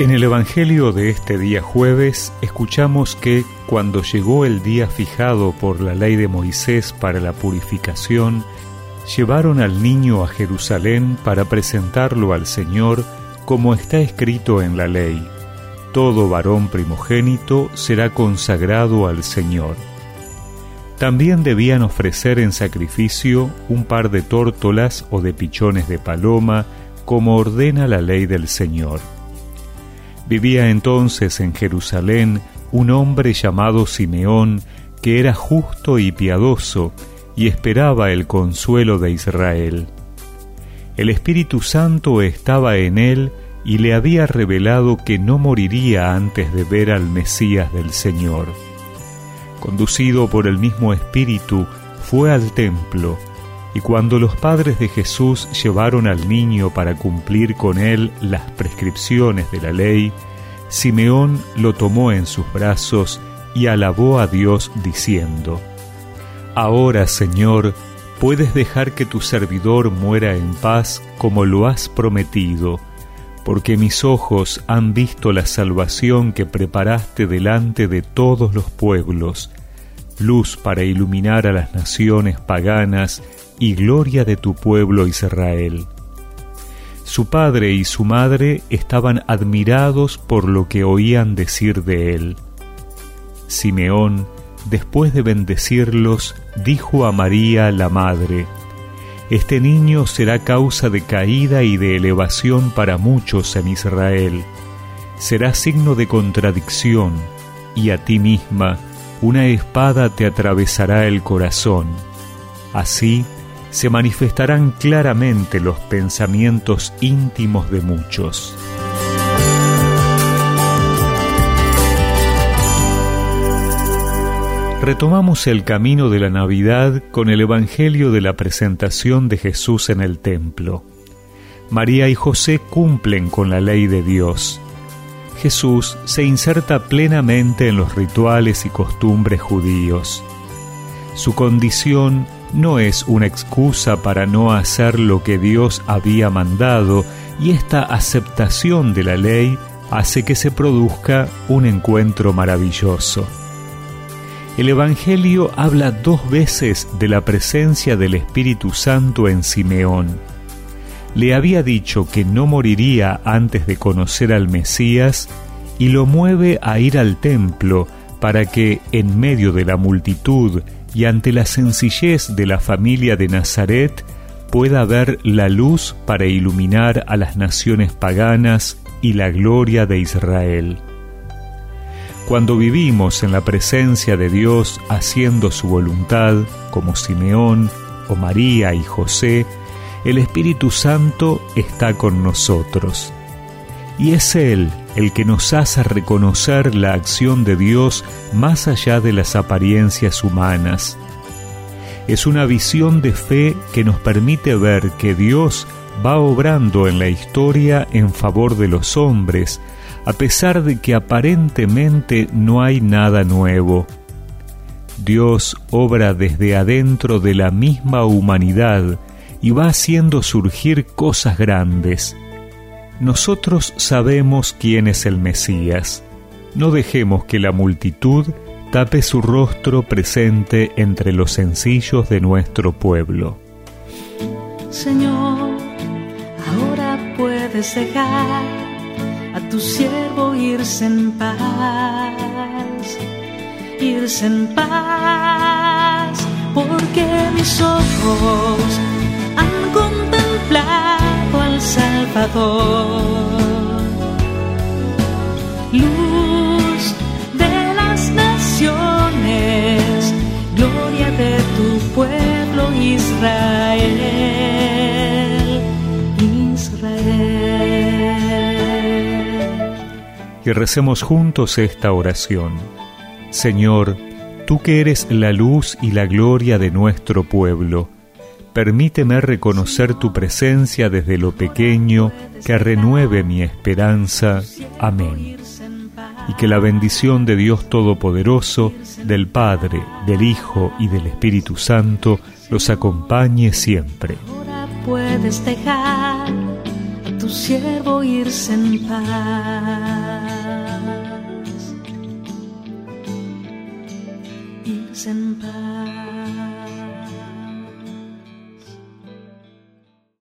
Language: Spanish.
En el Evangelio de este día jueves escuchamos que cuando llegó el día fijado por la ley de Moisés para la purificación, llevaron al niño a Jerusalén para presentarlo al Señor como está escrito en la ley. Todo varón primogénito será consagrado al Señor. También debían ofrecer en sacrificio un par de tórtolas o de pichones de paloma, como ordena la ley del Señor. Vivía entonces en Jerusalén un hombre llamado Simeón, que era justo y piadoso, y esperaba el consuelo de Israel. El Espíritu Santo estaba en él y le había revelado que no moriría antes de ver al Mesías del Señor. Conducido por el mismo Espíritu, fue al templo, y cuando los padres de Jesús llevaron al niño para cumplir con él las prescripciones de la ley, Simeón lo tomó en sus brazos y alabó a Dios diciendo, Ahora, Señor, puedes dejar que tu servidor muera en paz como lo has prometido, porque mis ojos han visto la salvación que preparaste delante de todos los pueblos, luz para iluminar a las naciones paganas y gloria de tu pueblo Israel. Su padre y su madre estaban admirados por lo que oían decir de él. Simeón, después de bendecirlos, dijo a María la madre, Este niño será causa de caída y de elevación para muchos en Israel. Será signo de contradicción, y a ti misma una espada te atravesará el corazón. Así, se manifestarán claramente los pensamientos íntimos de muchos. Retomamos el camino de la Navidad con el Evangelio de la presentación de Jesús en el templo. María y José cumplen con la ley de Dios. Jesús se inserta plenamente en los rituales y costumbres judíos. Su condición no es una excusa para no hacer lo que Dios había mandado y esta aceptación de la ley hace que se produzca un encuentro maravilloso. El Evangelio habla dos veces de la presencia del Espíritu Santo en Simeón. Le había dicho que no moriría antes de conocer al Mesías y lo mueve a ir al templo para que, en medio de la multitud y ante la sencillez de la familia de Nazaret pueda ver la luz para iluminar a las naciones paganas y la gloria de Israel. Cuando vivimos en la presencia de Dios haciendo su voluntad, como Simeón o María y José, el Espíritu Santo está con nosotros. Y es Él el que nos hace reconocer la acción de Dios más allá de las apariencias humanas. Es una visión de fe que nos permite ver que Dios va obrando en la historia en favor de los hombres, a pesar de que aparentemente no hay nada nuevo. Dios obra desde adentro de la misma humanidad y va haciendo surgir cosas grandes. Nosotros sabemos quién es el Mesías. No dejemos que la multitud tape su rostro presente entre los sencillos de nuestro pueblo. Señor, ahora puedes dejar a tu siervo irse en paz, irse en paz, porque mis ojos han contemplado al Salvador. Luz de las naciones, gloria de tu pueblo Israel. Israel. Y recemos juntos esta oración. Señor, tú que eres la luz y la gloria de nuestro pueblo, permíteme reconocer tu presencia desde lo pequeño, que renueve mi esperanza. Amén. Y que la bendición de Dios Todopoderoso, del Padre, del Hijo y del Espíritu Santo los acompañe siempre. Ahora puedes dejar a tu siervo irse en paz.